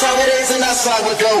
That's how it is, and that's how we go.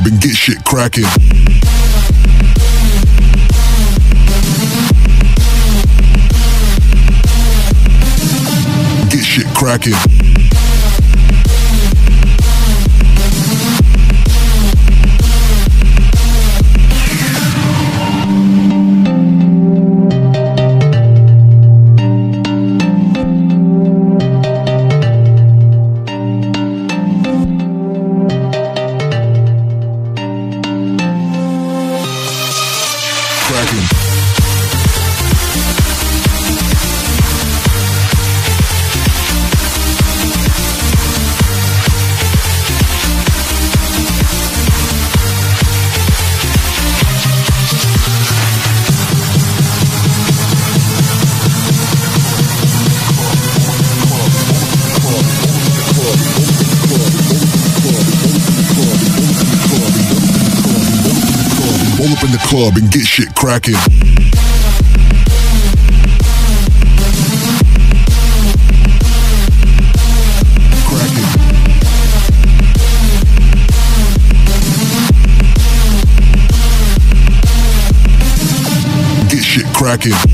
Club and get shit cracking. Get shit cracking. Club and get shit cracking. Cracking. Get shit cracking. Cracking.